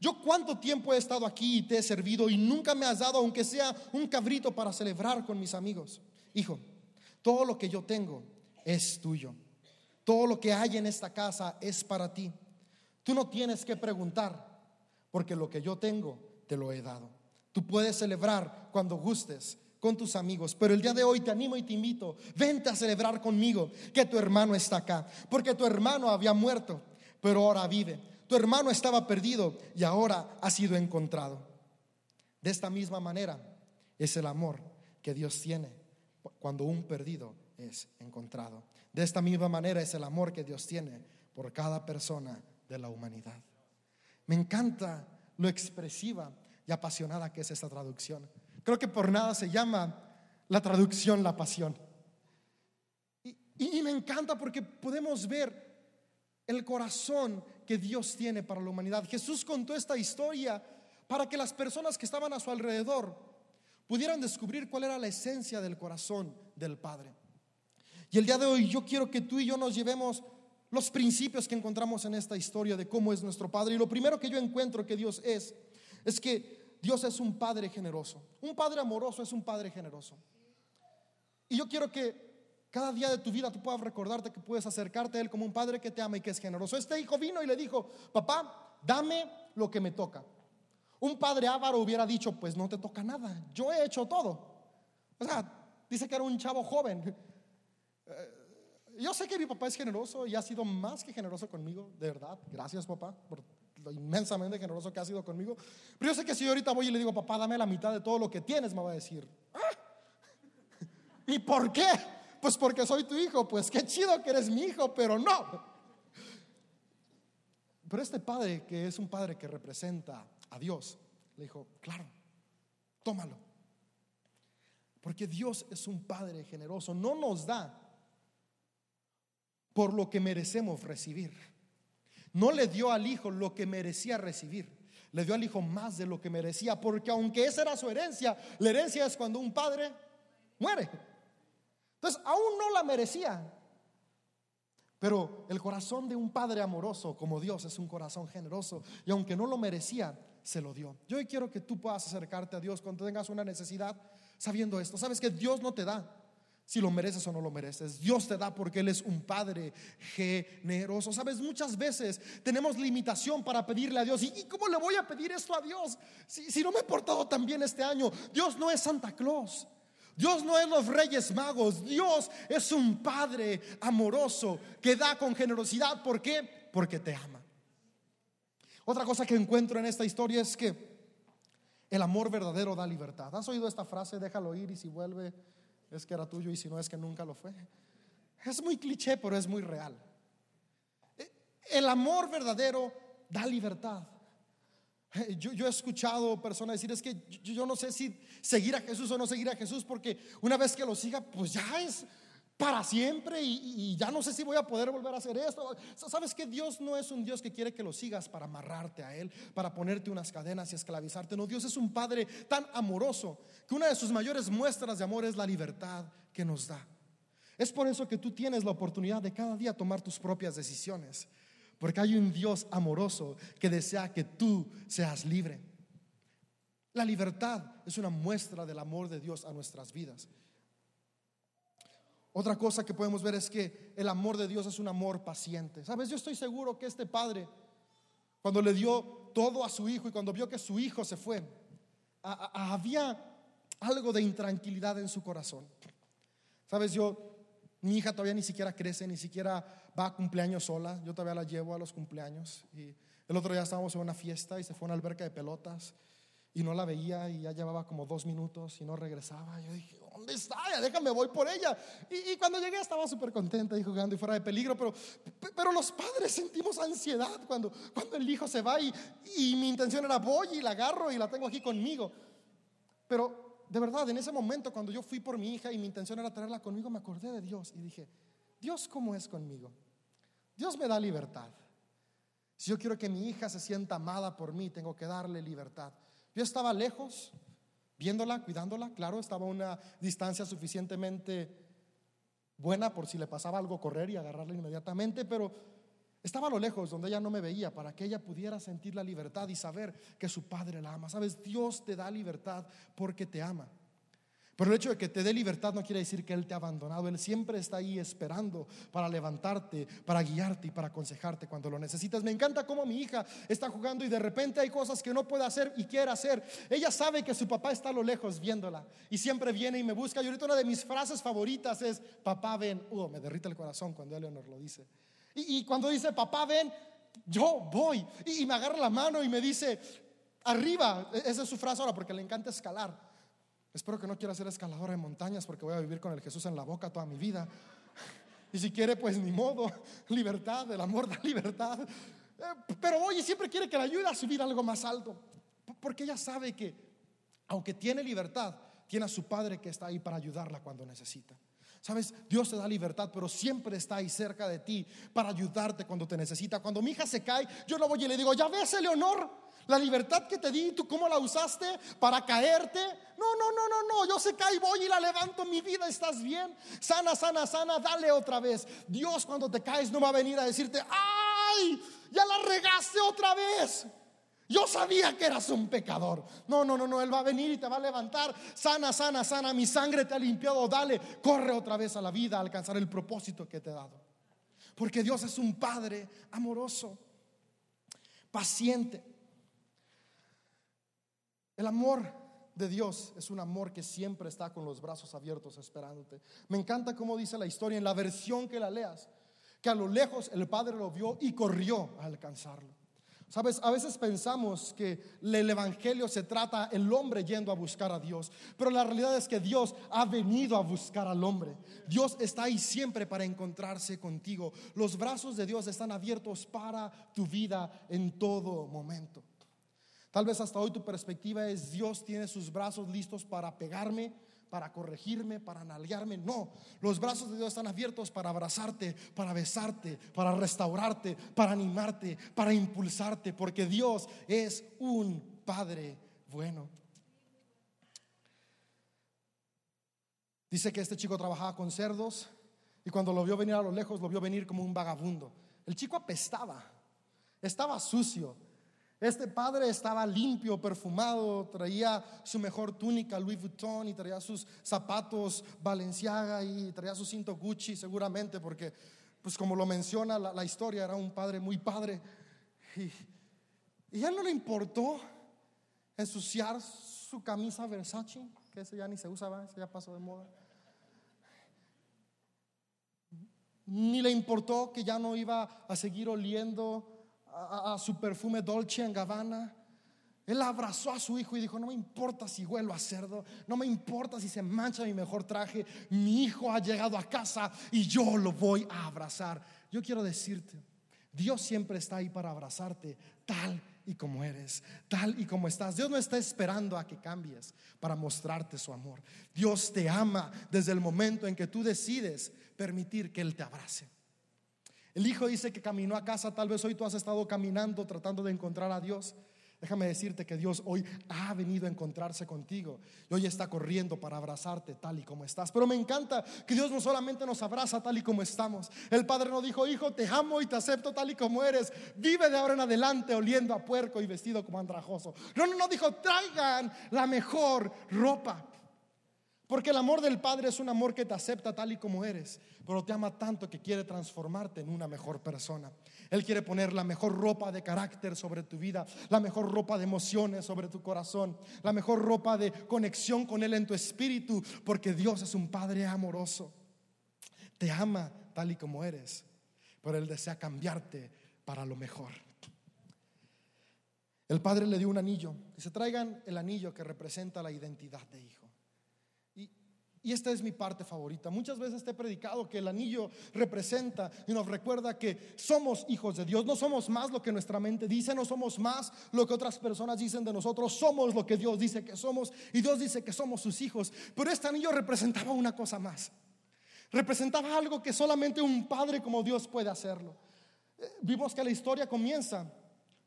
S1: yo cuánto tiempo he estado aquí y te he servido y nunca me has dado, aunque sea un cabrito para celebrar con mis amigos. Hijo, todo lo que yo tengo es tuyo. Todo lo que hay en esta casa es para ti. Tú no tienes que preguntar, porque lo que yo tengo te lo he dado. Tú puedes celebrar cuando gustes con tus amigos, pero el día de hoy te animo y te invito, vente a celebrar conmigo que tu hermano está acá, porque tu hermano había muerto, pero ahora vive. Tu hermano estaba perdido y ahora ha sido encontrado. De esta misma manera es el amor que Dios tiene cuando un perdido es encontrado. De esta misma manera es el amor que Dios tiene por cada persona de la humanidad. Me encanta lo expresiva y apasionada que es esta traducción. Creo que por nada se llama la traducción la pasión. Y, me encanta porque podemos ver el corazón que Dios tiene para la humanidad. Jesús contó esta historia para que las personas que estaban a su alrededor pudieran descubrir cuál era la esencia del corazón del Padre. Y el día de hoy yo quiero que tú y yo nos llevemos los principios que encontramos en esta historia de cómo es nuestro Padre. Y lo primero que yo encuentro que Dios es, es que Dios es un Padre generoso. Un Padre amoroso es un Padre generoso. Y yo quiero que cada día de tu vida tú puedas recordarte que puedes acercarte a Él como un Padre que te ama y que es generoso. Este hijo vino y le dijo, papá, dame lo que me toca. Un padre avaro hubiera dicho, pues no te toca nada, yo he hecho todo. O sea, dice que era un chavo joven. Eh, yo sé que mi papá es generoso y ha sido más que generoso conmigo, de verdad. Gracias, papá, por lo inmensamente generoso que ha sido conmigo. Pero yo sé que si yo ahorita voy y le digo, papá, dame la mitad de todo lo que tienes, me va a decir, ah". ¿y por qué? Pues porque soy tu hijo, pues qué chido que eres mi hijo, pero no. Pero este padre, que es un padre que representa a Dios, le dijo, claro, tómalo. Porque Dios es un padre generoso, no nos da por lo que merecemos recibir. No le dio al hijo lo que merecía recibir. Le dio al hijo más de lo que merecía, porque aunque esa era su herencia, la herencia es cuando un padre muere. Entonces, aún no la merecía. Pero el corazón de un padre amoroso como Dios es un corazón generoso y aunque no lo merecía, se lo dio. Yo hoy quiero que tú puedas acercarte a Dios cuando tengas una necesidad sabiendo esto. Sabes que Dios no te da si lo mereces o no lo mereces. Dios te da porque Él es un Padre generoso. Sabes, muchas veces tenemos limitación para pedirle a Dios. ¿Y, cómo le voy a pedir esto a Dios si, si no me he portado tan bien este año? Dios no es Santa Claus. Dios no es los reyes magos, Dios es un Padre amoroso que da con generosidad. ¿Por qué? Porque te ama. Otra cosa que encuentro en esta historia es que el amor verdadero da libertad. ¿Has oído esta frase? Déjalo ir y si vuelve es que era tuyo y si no es que nunca lo fue. Es muy cliché, pero es muy real. El amor verdadero da libertad. Yo, he escuchado personas decir, es que yo, no sé si seguir a Jesús o no seguir a Jesús, porque una vez que lo siga, pues ya es para siempre y, ya no sé si voy a poder volver a hacer esto. Sabes que Dios no es un Dios que quiere que lo sigas para amarrarte a Él, para ponerte unas cadenas y esclavizarte. No, Dios es un Padre tan amoroso que una de sus mayores muestras de amor es la libertad que nos da. Es por eso que tú tienes la oportunidad de cada día tomar tus propias decisiones. Porque hay un Dios amoroso que desea que tú seas libre. La libertad es una muestra del amor de Dios a nuestras vidas. Otra cosa que podemos ver es que el amor de Dios es un amor paciente. Sabes, yo estoy seguro que este padre, cuando le dio todo a su hijo y cuando vio que su hijo se fue, había algo de intranquilidad en su corazón. Sabes, yo mi hija todavía ni siquiera crece, ni siquiera va a cumpleaños sola. Yo todavía la llevo a los cumpleaños. Y el otro día estábamos en una fiesta y se fue a una alberca de pelotas y no la veía y ya llevaba como dos minutos y no regresaba. Yo dije, ¿dónde está? Ya déjame, voy por ella. Y, cuando llegué estaba súper contenta y jugando y fuera de peligro, pero, pero los padres sentimos ansiedad cuando, cuando el hijo se va y, y mi intención era voy y la agarro y la tengo aquí conmigo. Pero de verdad, en ese momento cuando yo fui por mi hija y mi intención era traerla conmigo, me acordé de Dios y dije, Dios, ¿cómo es conmigo? Dios me da libertad. Si yo quiero que mi hija se sienta amada por mí, tengo que darle libertad. Yo estaba lejos, viéndola, cuidándola, claro, estaba a una distancia suficientemente buena por si le pasaba algo correr y agarrarla inmediatamente, pero estaba a lo lejos, donde ella no me veía, para que ella pudiera sentir la libertad y saber que su padre la ama. Sabes, Dios te da libertad porque te ama. Pero el hecho de que te dé libertad no quiere decir que Él te ha abandonado. Él siempre está ahí esperando para levantarte, para guiarte y para aconsejarte cuando lo necesitas. Me encanta cómo mi hija está jugando y de repente hay cosas que no puede hacer y quiere hacer. Ella sabe que su papá está a lo lejos viéndola y siempre viene y me busca. Y ahorita una de mis frases favoritas es, papá ven. Uh, me derrite el corazón cuando Eleonor lo dice. Y, cuando dice, papá, ven, yo voy. Y, me agarra la mano y me dice, arriba. E, esa es su frase ahora porque le encanta escalar. Espero que no quiera ser escaladora de montañas porque voy a vivir con el Jesús en la boca toda mi vida. Y si quiere, pues ni modo. Libertad, el amor da libertad. Eh, pero oye, siempre quiere que le ayude a subir algo más alto. Porque ella sabe que, aunque tiene libertad, tiene a su padre que está ahí para ayudarla cuando necesita. Sabes, Dios te da libertad, pero siempre está ahí cerca de ti para ayudarte cuando te necesita. Cuando mi hija se cae, yo no voy y le digo, ya ves, Eleonor, la libertad que te di, ¿tú cómo la usaste para caerte? No, no, no, no, no, yo se cae, voy y la levanto, mi vida, ¿estás bien? Sana, sana, sana, dale otra vez. Dios cuando te caes no va a venir a decirte, ay, ya la regaste otra vez. Yo sabía que eras un pecador. No, no, no, no, Él va a venir y te va a levantar. Sana, sana, sana, mi sangre te ha limpiado. Dale, corre otra vez a la vida a alcanzar el propósito que te he dado. Porque Dios es un Padre amoroso, paciente. El amor de Dios es un amor que siempre está con los brazos abiertos esperándote. Me encanta cómo dice la historia en la versión que la leas, que a lo lejos el Padre lo vio y corrió a alcanzarlo. Sabes, a veces pensamos que el Evangelio se trata el hombre yendo a buscar a Dios, pero la realidad es que Dios ha venido a buscar al hombre. Dios está ahí siempre para encontrarse contigo. Los brazos de Dios están abiertos para tu vida en todo momento. Tal vez hasta hoy tu perspectiva es Dios tiene sus brazos listos para pegarme, para corregirme, para analiarme. No, los brazos de Dios están abiertos para abrazarte, para besarte, para restaurarte, para animarte, para impulsarte, porque Dios es un Padre bueno. Dice que este chico trabajaba con cerdos y cuando lo vio venir a lo lejos, lo vio venir como un vagabundo. El chico apestaba, estaba sucio. Este padre estaba limpio, perfumado, traía su mejor túnica Louis Vuitton y traía sus zapatos Balenciaga y traía su cinto Gucci seguramente porque, pues como lo menciona la, historia, era un padre muy padre. Y, y a él no le importó ensuciar su camisa Versace, que ese ya ni se usa, ese ya pasó de moda. Ni le importó que ya no iba a seguir oliendo a, su perfume Dolce Gabbana. Él abrazó a su hijo y dijo, no me importa si huelo a cerdo, no me importa si se mancha mi mejor traje, mi hijo ha llegado a casa y yo lo voy a abrazar. Yo quiero decirte, Dios siempre está ahí para abrazarte tal y como eres, tal y como estás. Dios no está esperando a que cambies para mostrarte su amor. Dios te ama desde el momento en que tú decides permitir que Él te abrace. El hijo dice que caminó a casa, tal vez hoy tú has estado caminando tratando de encontrar a Dios. Déjame decirte que Dios hoy ha venido a encontrarse contigo y hoy está corriendo para abrazarte tal y como estás. Pero me encanta que Dios no solamente nos abraza tal y como estamos. El Padre nos dijo, hijo, te amo y te acepto tal y como eres. Vive de ahora en adelante oliendo a puerco y vestido como andrajoso. No, no, no, dijo, traigan la mejor ropa. Porque el amor del Padre es un amor que te acepta tal y como eres, pero te ama tanto que quiere transformarte en una mejor persona. Él quiere poner la mejor ropa de carácter sobre tu vida, la mejor ropa de emociones sobre tu corazón, la mejor ropa de conexión con Él en tu espíritu, porque Dios es un Padre amoroso. Te ama tal y como eres, pero Él desea cambiarte para lo mejor. El Padre le dio un anillo. y se traigan el anillo que representa la identidad de hijo. Y esta es mi parte favorita. Muchas veces te he predicado que el anillo representa y nos recuerda que somos hijos de Dios. No somos más lo que nuestra mente dice, no somos más lo que otras personas dicen de nosotros. Somos lo que Dios dice que somos y Dios dice que somos sus hijos. Pero este anillo representaba una cosa más. Representaba algo que solamente un padre como Dios puede hacerlo. Eh, vimos que la historia comienza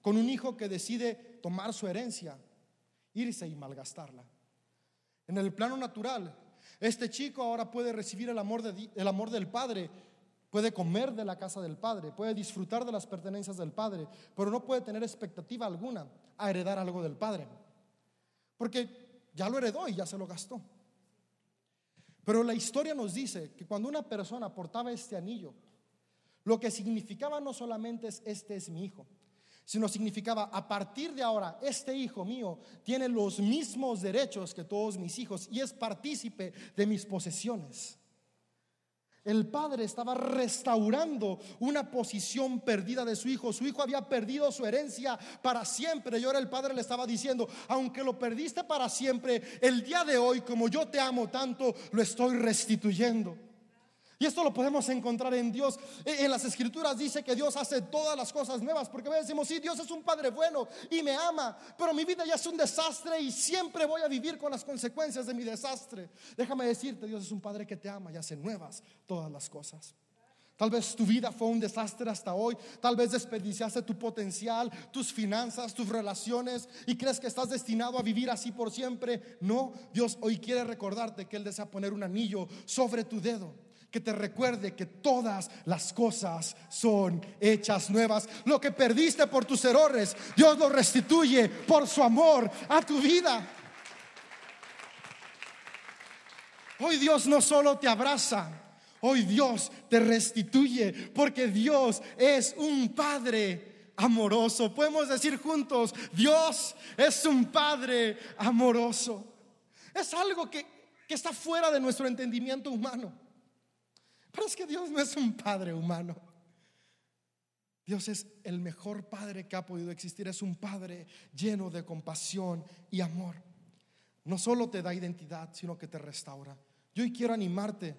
S1: con un hijo que decide tomar su herencia, irse y malgastarla. En el plano natural, este chico ahora puede recibir el amor, el amor del Padre, puede comer de la casa del Padre, puede disfrutar de las pertenencias del Padre, pero no puede tener expectativa alguna a heredar algo del Padre. Porque ya lo heredó y ya se lo gastó. Pero la historia nos dice que cuando una persona portaba este anillo, lo que significaba no solamente es este es mi hijo, sino significaba, a partir de ahora, este hijo mío tiene los mismos derechos que todos mis hijos y es partícipe de mis posesiones. El padre estaba restaurando una posición perdida de su hijo. Su hijo había perdido su herencia para siempre. Y ahora el padre le estaba diciendo, aunque lo perdiste para siempre, el día de hoy, como yo te amo tanto, lo estoy restituyendo. Y esto lo podemos encontrar en Dios. E, en las escrituras dice que Dios hace todas las cosas nuevas, porque decimos, sí, Dios es un Padre bueno y me ama, pero mi vida ya es un desastre y siempre voy a vivir con las consecuencias de mi desastre. Déjame decirte, Dios es un Padre que te ama y hace nuevas todas las cosas. Tal vez tu vida fue un desastre hasta hoy. Tal vez desperdiciaste tu potencial, tus finanzas, tus relaciones y crees que estás destinado a vivir así por siempre. No, Dios hoy quiere recordarte que Él desea poner un anillo sobre tu dedo que te recuerde que todas las cosas son hechas nuevas. Lo que perdiste por tus errores, Dios lo restituye por su amor a tu vida. Hoy Dios no solo te abraza, hoy Dios te restituye, porque Dios es un Padre amoroso. Podemos decir juntos, Dios es un Padre amoroso. Es algo que, que está fuera de nuestro entendimiento humano. Pero es que Dios no es un padre humano. Dios es el mejor padre que ha podido existir. Es un padre lleno de compasión y amor. No solo te da identidad, sino que te restaura. Yo hoy quiero animarte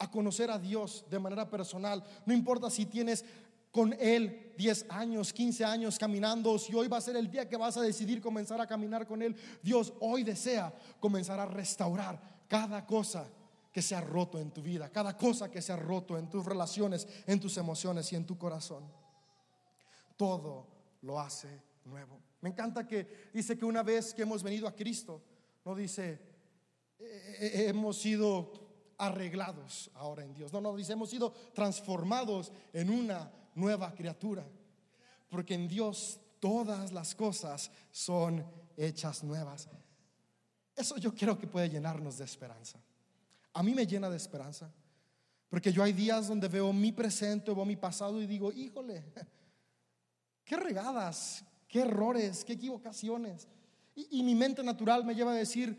S1: a conocer a Dios de manera personal. No importa si tienes con Él 10 años, 15 años caminando, si hoy va a ser el día que vas a decidir comenzar a caminar con Él, Dios hoy desea comenzar a restaurar cada cosa que se ha roto en tu vida, cada cosa que se ha roto en tus relaciones, en tus emociones y en tu corazón. Todo lo hace nuevo. Me encanta que dice que una vez que hemos venido a Cristo, no dice, hemos sido arreglados ahora en Dios. No, no, dice, hemos sido transformados en una nueva criatura. Porque en Dios todas las cosas son hechas nuevas. Eso yo creo que puede llenarnos de esperanza. A mí me llena de esperanza. Porque yo hay días donde veo mi presente, veo mi pasado y digo, híjole, qué regadas, qué errores, qué equivocaciones. Y, mi mente natural me lleva a decir,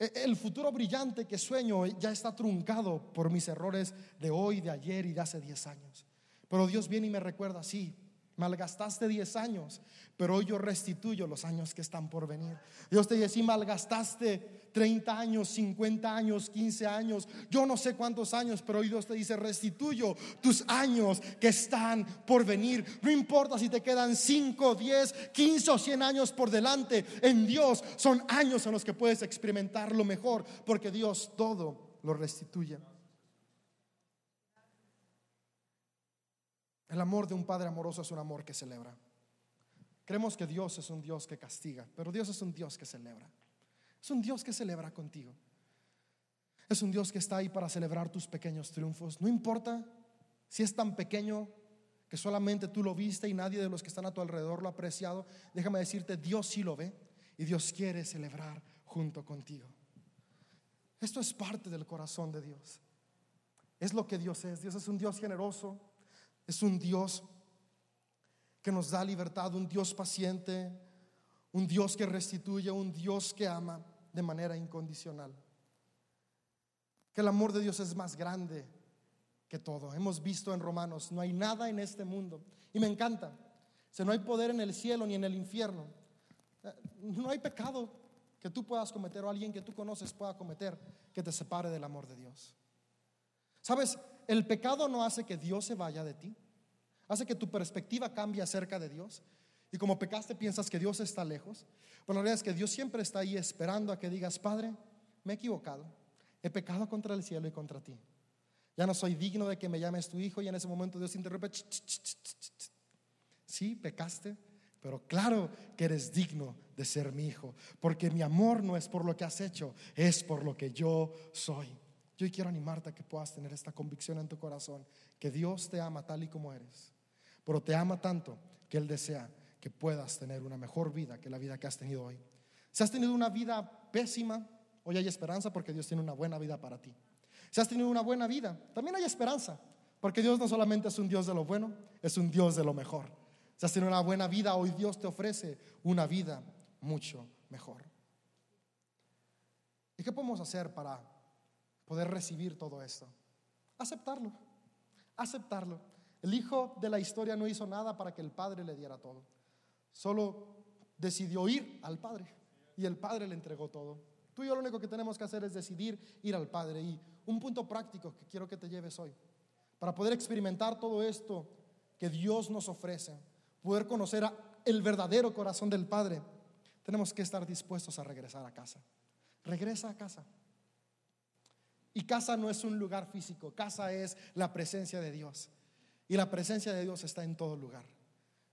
S1: e, el futuro brillante que sueño ya está truncado por mis errores de hoy, de ayer y de hace 10 años. Pero Dios viene y me recuerda, sí, malgastaste 10 años, pero hoy yo restituyo los años que están por venir. Dios te dice, si malgastaste 30 años, 50 años, 15 años, yo no sé cuántos años, pero hoy Dios te dice, restituyo tus años que están por venir. No importa si te quedan 5, 10, 15 o 100 años por delante, en Dios son años en los que puedes experimentar lo mejor, porque Dios todo lo restituye. El amor de un padre amoroso es un amor que celebra. Creemos que Dios es un Dios que castiga, pero Dios es un Dios que celebra. Es un Dios que celebra contigo. Es un Dios que está ahí para celebrar tus pequeños triunfos. No importa si es tan pequeño que solamente tú lo viste y nadie de los que están a tu alrededor lo ha apreciado. Déjame decirte, Dios sí lo ve y Dios quiere celebrar junto contigo. Esto es parte del corazón de Dios. Es lo que Dios es. Dios es un Dios generoso. Es un Dios que nos da libertad, un Dios paciente, un Dios que restituye, un Dios que ama de manera incondicional. Que el amor de Dios es más grande que todo. Hemos visto en Romanos, no hay nada en este mundo. Y me encanta. Si no hay poder en el cielo ni en el infierno. Eh, no hay pecado que tú puedas cometer o alguien que tú conoces pueda cometer que te separe del amor de Dios. ¿Sabes? El pecado no hace que Dios se vaya de ti. Hace que tu perspectiva cambie acerca de Dios. Y como pecaste piensas que Dios está lejos. Pero la realidad es que Dios siempre está ahí esperando a que digas, Padre, me he equivocado. He pecado contra el cielo y contra ti. Ya no soy digno de que me llames tu hijo. Y en ese momento Dios interrumpe. Sí, pecaste. Pero claro que eres digno de ser mi hijo. Porque mi amor no es por lo que has hecho, es por lo que yo soy. Yo quiero animarte a que puedas tener esta convicción en tu corazón, que Dios te ama tal y como eres, pero te ama tanto que Él desea que puedas tener una mejor vida que la vida que has tenido hoy. Si has tenido una vida pésima, hoy hay esperanza porque Dios tiene una buena vida para ti. Si has tenido una buena vida, también hay esperanza, porque Dios no solamente es un Dios de lo bueno, es un Dios de lo mejor. Si has tenido una buena vida, hoy Dios te ofrece una vida mucho mejor. ¿Y qué podemos hacer para poder recibir todo esto. Aceptarlo, aceptarlo. El hijo de la historia no hizo nada para que el padre le diera todo. Solo decidió ir al padre y el padre le entregó todo. Tú y yo lo único que tenemos que hacer es decidir ir al padre. Y un punto práctico que quiero que te lleves hoy, para poder experimentar todo esto que Dios nos ofrece, poder conocer el verdadero corazón del Padre, tenemos que estar dispuestos a regresar a casa. Regresa a casa. Y casa no es un lugar físico, casa es la presencia de Dios. Y la presencia de Dios está en todo lugar.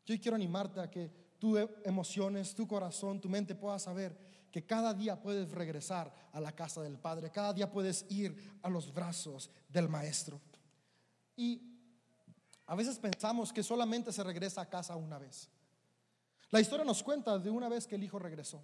S1: Yo quiero animarte a que tus emociones, tu corazón, tu mente pueda saber que cada día puedes regresar a la casa del Padre, cada día puedes ir a los brazos del Maestro. Y a veces pensamos que solamente se regresa a casa una vez. La historia nos cuenta de una vez que el Hijo regresó.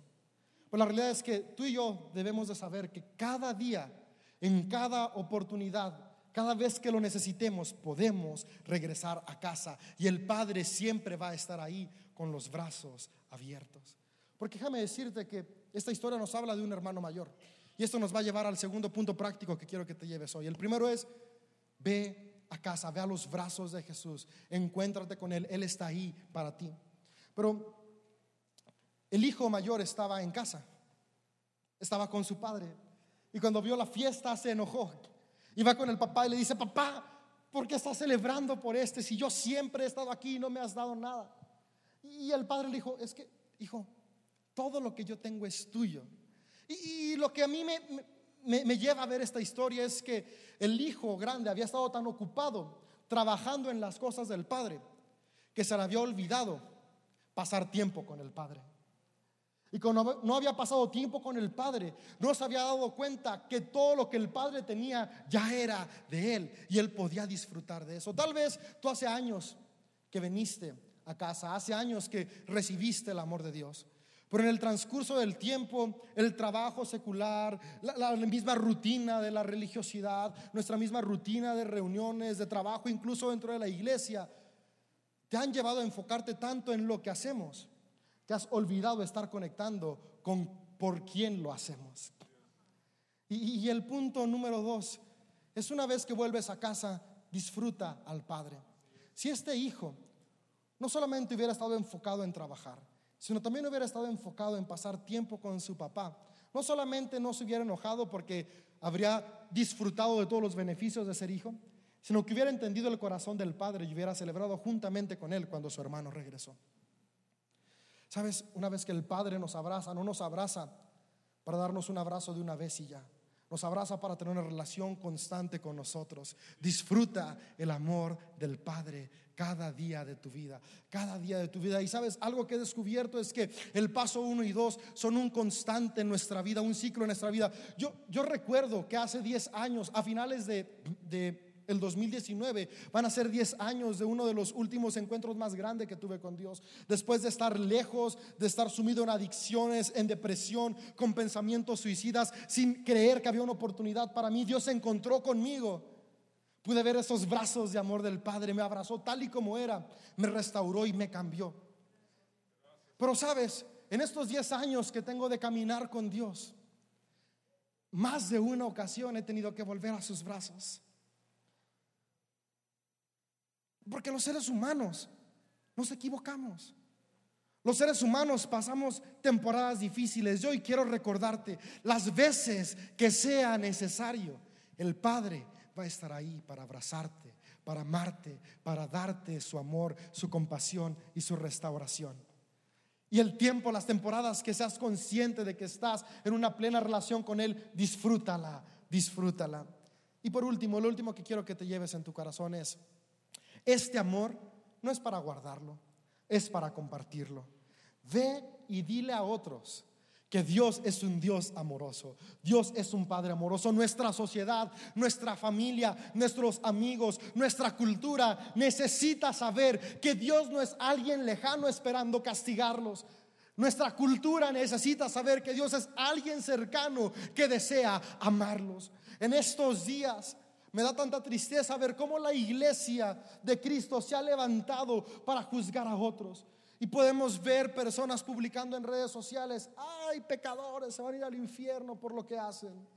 S1: Pero la realidad es que tú y yo debemos de saber que cada día en cada oportunidad, cada vez que lo necesitemos, podemos regresar a casa. Y el Padre siempre va a estar ahí con los brazos abiertos. Porque déjame decirte que esta historia nos habla de un hermano mayor. Y esto nos va a llevar al segundo punto práctico que quiero que te lleves hoy. El primero es, ve a casa, ve a los brazos de Jesús, encuéntrate con Él, Él está ahí para ti. Pero el hijo mayor estaba en casa, estaba con su padre, y cuando vio la fiesta se enojó. Y va con el papá y le dice, papá, ¿por qué estás celebrando por este si yo siempre he estado aquí y no me has dado nada? Y el padre le dijo, es que, hijo, todo lo que yo tengo es tuyo. Y, lo que a mí me, me lleva a ver esta historia es que el hijo grande había estado tan ocupado trabajando en las cosas del padre que se le había olvidado pasar tiempo con el padre. Y como no había pasado tiempo con el Padre, no se había dado cuenta que todo lo que el Padre tenía ya era de Él y Él podía disfrutar de eso. Tal vez tú hace años que viniste a casa, hace años que recibiste el amor de Dios. Pero en el transcurso del tiempo, el trabajo secular, la, misma rutina de la religiosidad, nuestra misma rutina de reuniones, de trabajo, incluso dentro de la iglesia, te han llevado a enfocarte tanto en lo que hacemos te has olvidado estar conectando con por quién lo hacemos. Y, el punto número dos es una vez que vuelves a casa, disfruta al Padre. Si este hijo no solamente hubiera estado enfocado en trabajar, sino también hubiera estado enfocado en pasar tiempo con su papá, no solamente no se hubiera enojado porque habría disfrutado de todos los beneficios de ser hijo, sino que hubiera entendido el corazón del Padre y hubiera celebrado juntamente con él cuando su hermano regresó. Sabes, una vez que el Padre nos abraza, no nos abraza para darnos un abrazo de una vez y ya. Nos abraza para tener una relación constante con nosotros. Disfruta el amor del Padre cada día de tu vida, cada día de tu vida. Y sabes, algo que he descubierto es que el paso uno y dos son un constante en nuestra vida, un ciclo en nuestra vida. Yo, yo recuerdo que hace 10 años, a finales de, de el 2019 van a ser 10 años de uno de los últimos encuentros más grandes que tuve con Dios. Después de estar lejos, de estar sumido en adicciones, en depresión, con pensamientos suicidas, sin creer que había una oportunidad para mí, Dios se encontró conmigo. Pude ver esos brazos de amor del Padre, me abrazó tal y como era, me restauró y me cambió. Pero sabes, en estos 10 años que tengo de caminar con Dios, más de una ocasión he tenido que volver a sus brazos. Porque los seres humanos nos equivocamos. Los seres humanos pasamos temporadas difíciles. Yo hoy quiero recordarte, las veces que sea necesario, el Padre va a estar ahí para abrazarte, para amarte, para darte su amor, su compasión y su restauración. Y el tiempo, las temporadas que seas consciente de que estás en una plena relación con Él, disfrútala, disfrútala. Y por último, lo último que quiero que te lleves en tu corazón es, este amor no es para guardarlo, es para compartirlo. Ve y dile a otros que Dios es un Dios amoroso, Dios es un Padre amoroso. Nuestra sociedad, nuestra familia, nuestros amigos, nuestra cultura necesita saber que Dios no es alguien lejano esperando castigarlos. Nuestra cultura necesita saber que Dios es alguien cercano que desea amarlos. En estos días me da tanta tristeza ver cómo la iglesia de Cristo se ha levantado para juzgar a otros. Y podemos ver personas publicando en redes sociales, ay, pecadores, se van a ir al infierno por lo que hacen.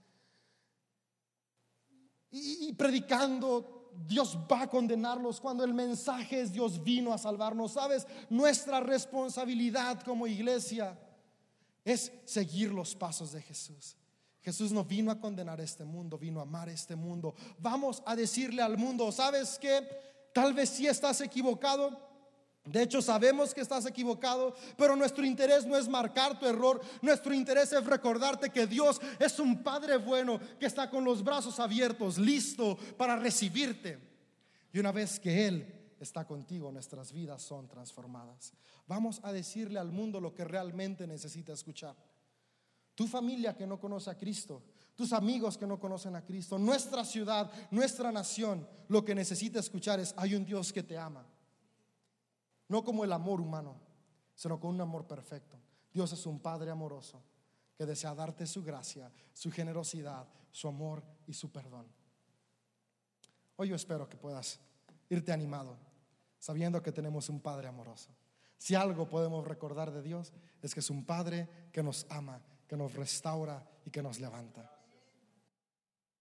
S1: Y, predicando, Dios va a condenarlos cuando el mensaje es Dios vino a salvarnos. Sabes, nuestra responsabilidad como iglesia es seguir los pasos de Jesús. Jesús no vino a condenar este mundo, vino a amar este mundo. Vamos a decirle al mundo, ¿sabes qué? Tal vez sí estás equivocado. De hecho, sabemos que estás equivocado, pero nuestro interés no es marcar tu error, nuestro interés es recordarte que Dios es un Padre bueno que está con los brazos abiertos, listo para recibirte. Y una vez que Él está contigo, nuestras vidas son transformadas. Vamos a decirle al mundo lo que realmente necesita escuchar tu familia que no conoce a Cristo, tus amigos que no conocen a Cristo, nuestra ciudad, nuestra nación, lo que necesita escuchar es, hay un Dios que te ama. No como el amor humano, sino con un amor perfecto. Dios es un Padre amoroso que desea darte su gracia, su generosidad, su amor y su perdón. Hoy yo espero que puedas irte animado, sabiendo que tenemos un Padre amoroso. Si algo podemos recordar de Dios es que es un Padre que nos ama que nos restaura y que nos levanta.